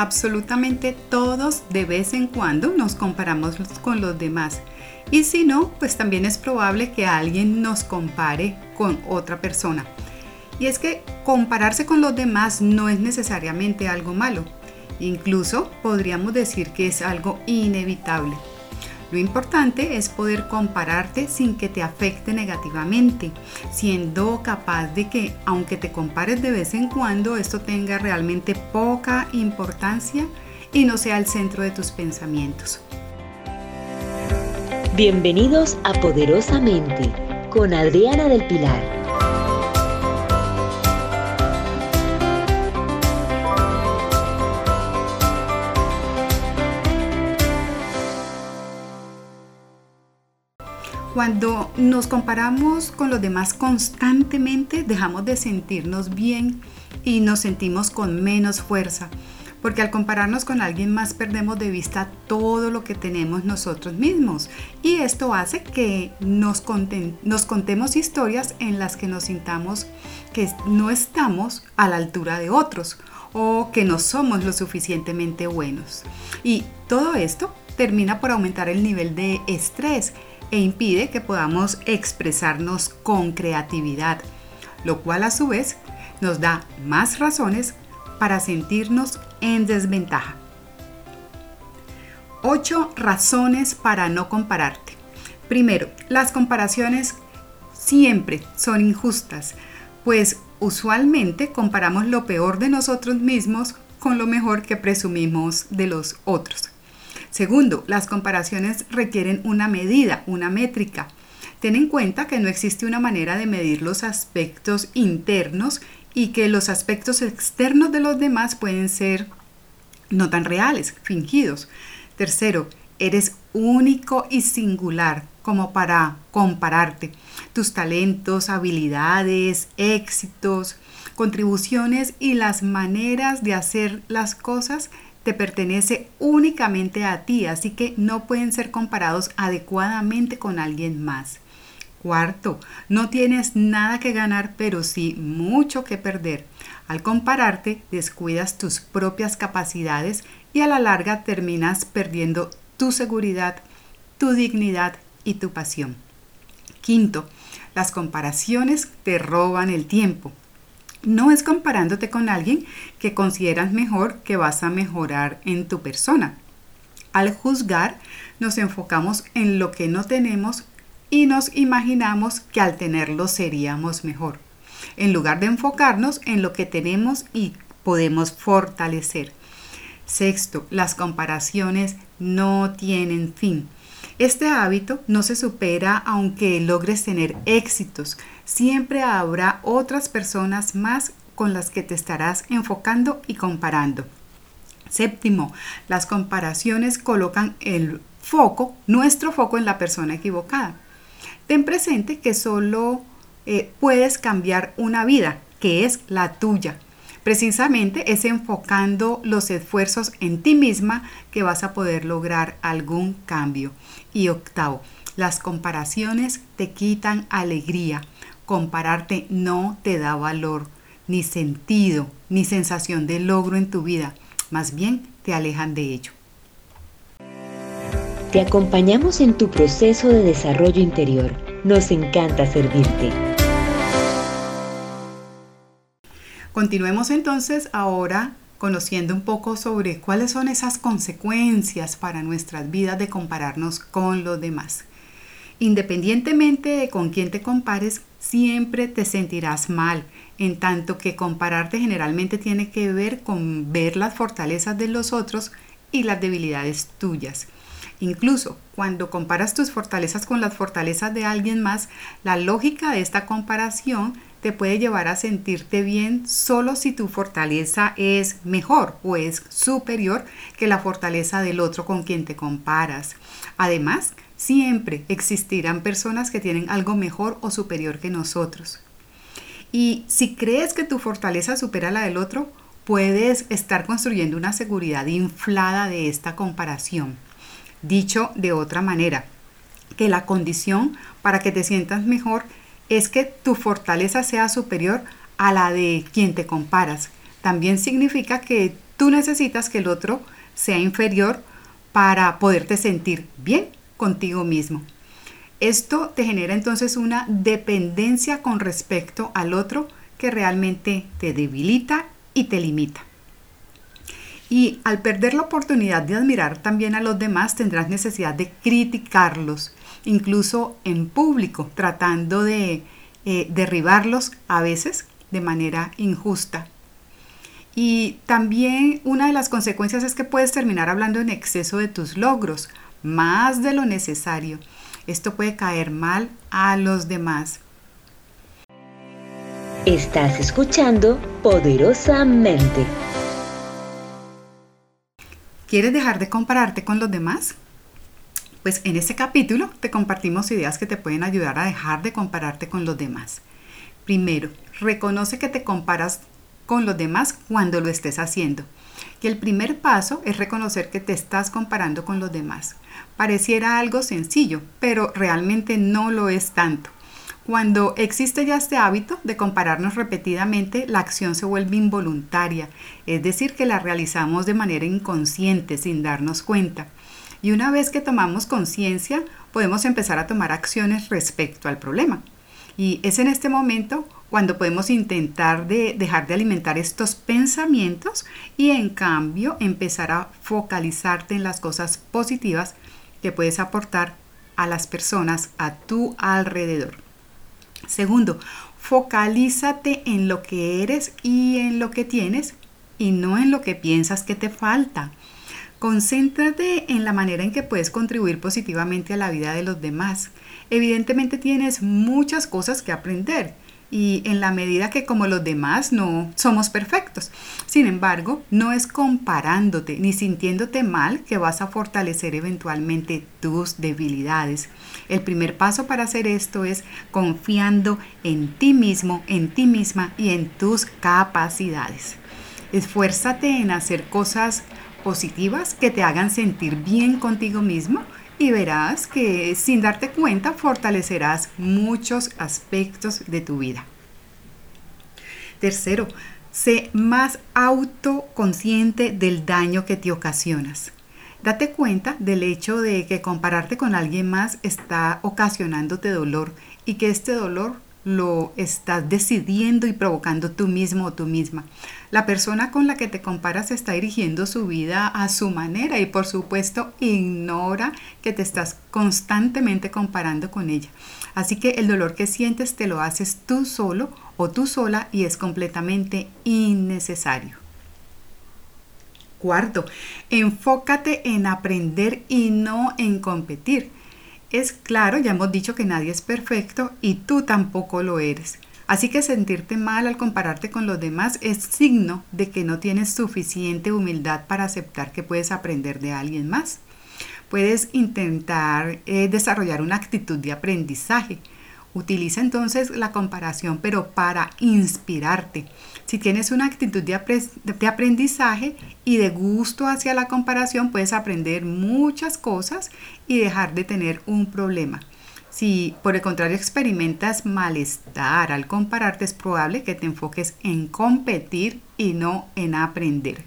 absolutamente todos, de vez en cuando nos comparamos con los demás. Y si no, pues también es probable que alguien nos compare con otra persona. Y es que compararse con los demás no es necesariamente algo malo. Incluso podríamos decir que es algo inevitable. Lo importante es poder compararte sin que te afecte negativamente, siendo capaz de que aunque te compares de vez en cuando, esto tenga realmente poca importancia y no sea el centro de tus pensamientos. Bienvenidos a Poderosamente con Adriana del Pilar. Cuando nos comparamos con los demás constantemente, dejamos de sentirnos bien y nos sentimos con menos fuerza, porque al compararnos con alguien más perdemos de vista todo lo que tenemos nosotros mismos y esto hace que nos, nos contemos historias en las que nos sintamos que no estamos a la altura de otros o que no somos lo suficientemente buenos. Y todo esto termina por aumentar el nivel de estrés e impide que podamos expresarnos con creatividad, lo cual a su vez nos da más razones para sentirnos en desventaja. 8 razones para no compararte. Primero, las comparaciones siempre son injustas, pues usualmente comparamos lo peor de nosotros mismos con lo mejor que presumimos de los otros. Segundo, las comparaciones requieren una medida, una métrica. Ten en cuenta que no existe una manera de medir los aspectos internos y que los aspectos externos de los demás pueden ser no tan reales, fingidos. Tercero, eres único y singular como para compararte. Tus talentos, habilidades, éxitos, contribuciones y las maneras de hacer las cosas te pertenece únicamente a ti, así que no pueden ser comparados adecuadamente con alguien más. Cuarto, no tienes nada que ganar, pero sí mucho que perder. Al compararte, descuidas tus propias capacidades y a la larga terminas perdiendo tu seguridad, tu dignidad y tu pasión. Quinto, las comparaciones te roban el tiempo. No es comparándote con alguien que consideras mejor que vas a mejorar en tu persona. Al juzgar, nos enfocamos en lo que no tenemos y nos imaginamos que al tenerlo seríamos mejor, en lugar de enfocarnos en lo que tenemos y podemos fortalecer. Sexto, las comparaciones no tienen fin. Este hábito no se supera aunque logres tener éxitos. Siempre habrá otras personas más con las que te estarás enfocando y comparando. Séptimo, las comparaciones colocan el foco, nuestro foco en la persona equivocada. Ten presente que solo eh, puedes cambiar una vida, que es la tuya. Precisamente es enfocando los esfuerzos en ti misma que vas a poder lograr algún cambio. Y octavo, las comparaciones te quitan alegría. Compararte no te da valor, ni sentido, ni sensación de logro en tu vida. Más bien te alejan de ello. Te acompañamos en tu proceso de desarrollo interior. Nos encanta servirte. Continuemos entonces ahora conociendo un poco sobre cuáles son esas consecuencias para nuestras vidas de compararnos con los demás. Independientemente de con quién te compares, siempre te sentirás mal, en tanto que compararte generalmente tiene que ver con ver las fortalezas de los otros y las debilidades tuyas. Incluso cuando comparas tus fortalezas con las fortalezas de alguien más, la lógica de esta comparación te puede llevar a sentirte bien solo si tu fortaleza es mejor o es superior que la fortaleza del otro con quien te comparas. Además, siempre existirán personas que tienen algo mejor o superior que nosotros. Y si crees que tu fortaleza supera la del otro, puedes estar construyendo una seguridad inflada de esta comparación. Dicho de otra manera, que la condición para que te sientas mejor es que tu fortaleza sea superior a la de quien te comparas. También significa que tú necesitas que el otro sea inferior para poderte sentir bien contigo mismo. Esto te genera entonces una dependencia con respecto al otro que realmente te debilita y te limita. Y al perder la oportunidad de admirar también a los demás, tendrás necesidad de criticarlos, incluso en público, tratando de eh, derribarlos a veces de manera injusta. Y también una de las consecuencias es que puedes terminar hablando en exceso de tus logros, más de lo necesario. Esto puede caer mal a los demás. Estás escuchando poderosamente. ¿Quieres dejar de compararte con los demás? Pues en este capítulo te compartimos ideas que te pueden ayudar a dejar de compararte con los demás. Primero, reconoce que te comparas con los demás cuando lo estés haciendo. Y el primer paso es reconocer que te estás comparando con los demás. Pareciera algo sencillo, pero realmente no lo es tanto. Cuando existe ya este hábito de compararnos repetidamente, la acción se vuelve involuntaria, es decir, que la realizamos de manera inconsciente, sin darnos cuenta. Y una vez que tomamos conciencia, podemos empezar a tomar acciones respecto al problema. Y es en este momento cuando podemos intentar de dejar de alimentar estos pensamientos y en cambio empezar a focalizarte en las cosas positivas que puedes aportar a las personas a tu alrededor. Segundo, focalízate en lo que eres y en lo que tienes y no en lo que piensas que te falta. Concéntrate en la manera en que puedes contribuir positivamente a la vida de los demás. Evidentemente tienes muchas cosas que aprender y en la medida que como los demás no somos perfectos. Sin embargo, no es comparándote ni sintiéndote mal que vas a fortalecer eventualmente tus debilidades. El primer paso para hacer esto es confiando en ti mismo, en ti misma y en tus capacidades. Esfuérzate en hacer cosas positivas que te hagan sentir bien contigo mismo y verás que sin darte cuenta fortalecerás muchos aspectos de tu vida. Tercero, sé más autoconsciente del daño que te ocasionas. Date cuenta del hecho de que compararte con alguien más está ocasionándote dolor y que este dolor lo estás decidiendo y provocando tú mismo o tú misma. La persona con la que te comparas está dirigiendo su vida a su manera y por supuesto ignora que te estás constantemente comparando con ella. Así que el dolor que sientes te lo haces tú solo o tú sola y es completamente innecesario. Cuarto, enfócate en aprender y no en competir. Es claro, ya hemos dicho que nadie es perfecto y tú tampoco lo eres. Así que sentirte mal al compararte con los demás es signo de que no tienes suficiente humildad para aceptar que puedes aprender de alguien más. Puedes intentar eh, desarrollar una actitud de aprendizaje. Utiliza entonces la comparación, pero para inspirarte. Si tienes una actitud de, aprendizaje y de gusto hacia la comparación, puedes aprender muchas cosas y dejar de tener un problema. Si por el contrario experimentas malestar al compararte, es probable que te enfoques en competir y no en aprender.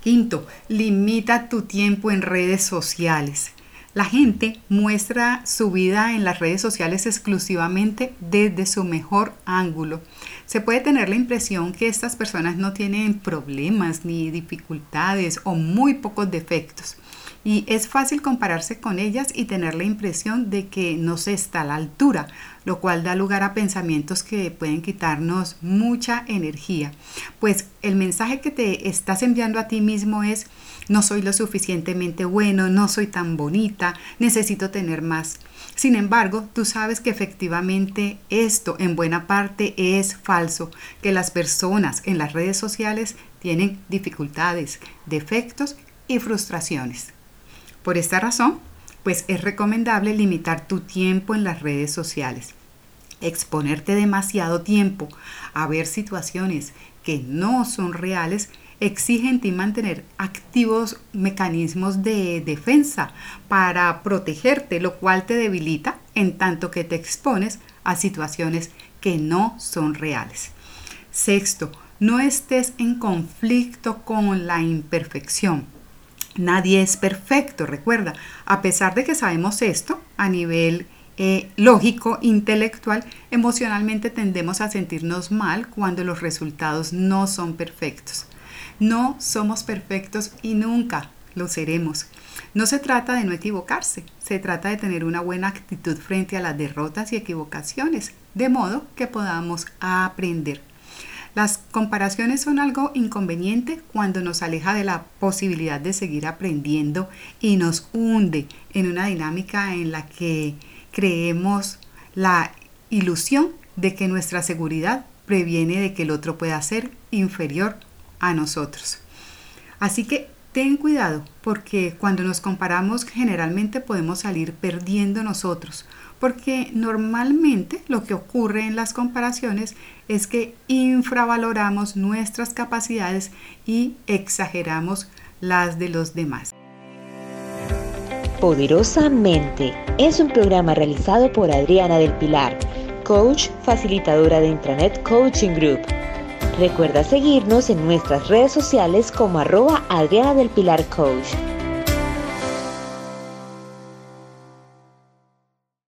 Quinto, limita tu tiempo en redes sociales. La gente muestra su vida en las redes sociales exclusivamente desde su mejor ángulo. Se puede tener la impresión que estas personas no tienen problemas ni dificultades o muy pocos defectos y es fácil compararse con ellas y tener la impresión de que no se está a la altura, lo cual da lugar a pensamientos que pueden quitarnos mucha energía. Pues el mensaje que te estás enviando a ti mismo es, no soy lo suficientemente bueno, no soy tan bonita, necesito tener más. Sin embargo, tú sabes que efectivamente esto en buena parte es falso, que las personas en las redes sociales tienen dificultades, defectos y frustraciones. Por esta razón, pues es recomendable limitar tu tiempo en las redes sociales. Exponerte demasiado tiempo a ver situaciones que no son reales exige en ti mantener activos mecanismos de defensa para protegerte, lo cual te debilita en tanto que te expones a situaciones que no son reales. Sexto, No estés en conflicto con la imperfección. Nadie es perfecto, recuerda. A pesar de que sabemos esto a nivel eh, lógico, intelectual, emocionalmente tendemos a sentirnos mal cuando los resultados no son perfectos. No somos perfectos y nunca lo seremos. No se trata de no equivocarse, se trata de tener una buena actitud frente a las derrotas y equivocaciones, de modo que podamos aprender. Comparaciones son algo inconveniente cuando nos aleja de la posibilidad de seguir aprendiendo y nos hunde en una dinámica en la que creemos la ilusión de que nuestra seguridad previene de que el otro pueda ser inferior a nosotros. Así que ten cuidado porque cuando nos comparamos generalmente podemos salir perdiendo nosotros, porque normalmente lo que ocurre en las comparaciones es que infravaloramos nuestras capacidades y exageramos las de los demás. Poderosamente es un programa realizado por Adriana del Pilar, coach facilitadora de Intranet Coaching Group. Recuerda seguirnos en nuestras redes sociales como arroba Adriana del Pilar Coach.